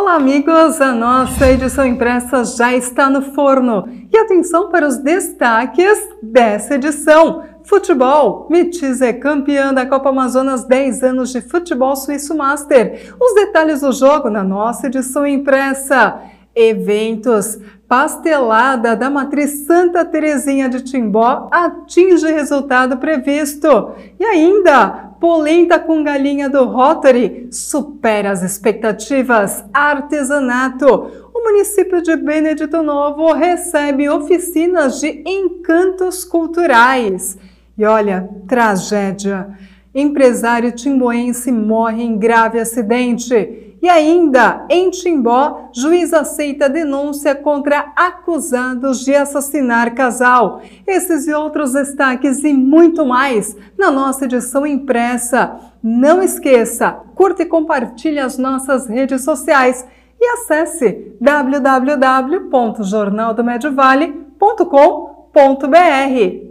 Olá, amigos! A nossa edição impressa já está no forno. E atenção para os destaques dessa edição. Futebol. Metis é campeã da Copa Amazonas 10 anos de futebol suíço master. Os detalhes do jogo na nossa edição impressa. Eventos. Pastelada da Matriz Santa Terezinha de Timbó atinge resultado previsto. E ainda, polenta com galinha do Rotary supera as expectativas. Artesanato. O município de Benedito Novo recebe oficinas de encantos culturais. E olha, tragédia. Empresário timboense morre em grave acidente. E ainda, em Timbó, juiz aceita denúncia contra acusados de assassinar casal. Esses e outros destaques e muito mais na nossa edição impressa. Não esqueça, curta e compartilhe as nossas redes sociais e acesse www.jornaldomediovale.com.br.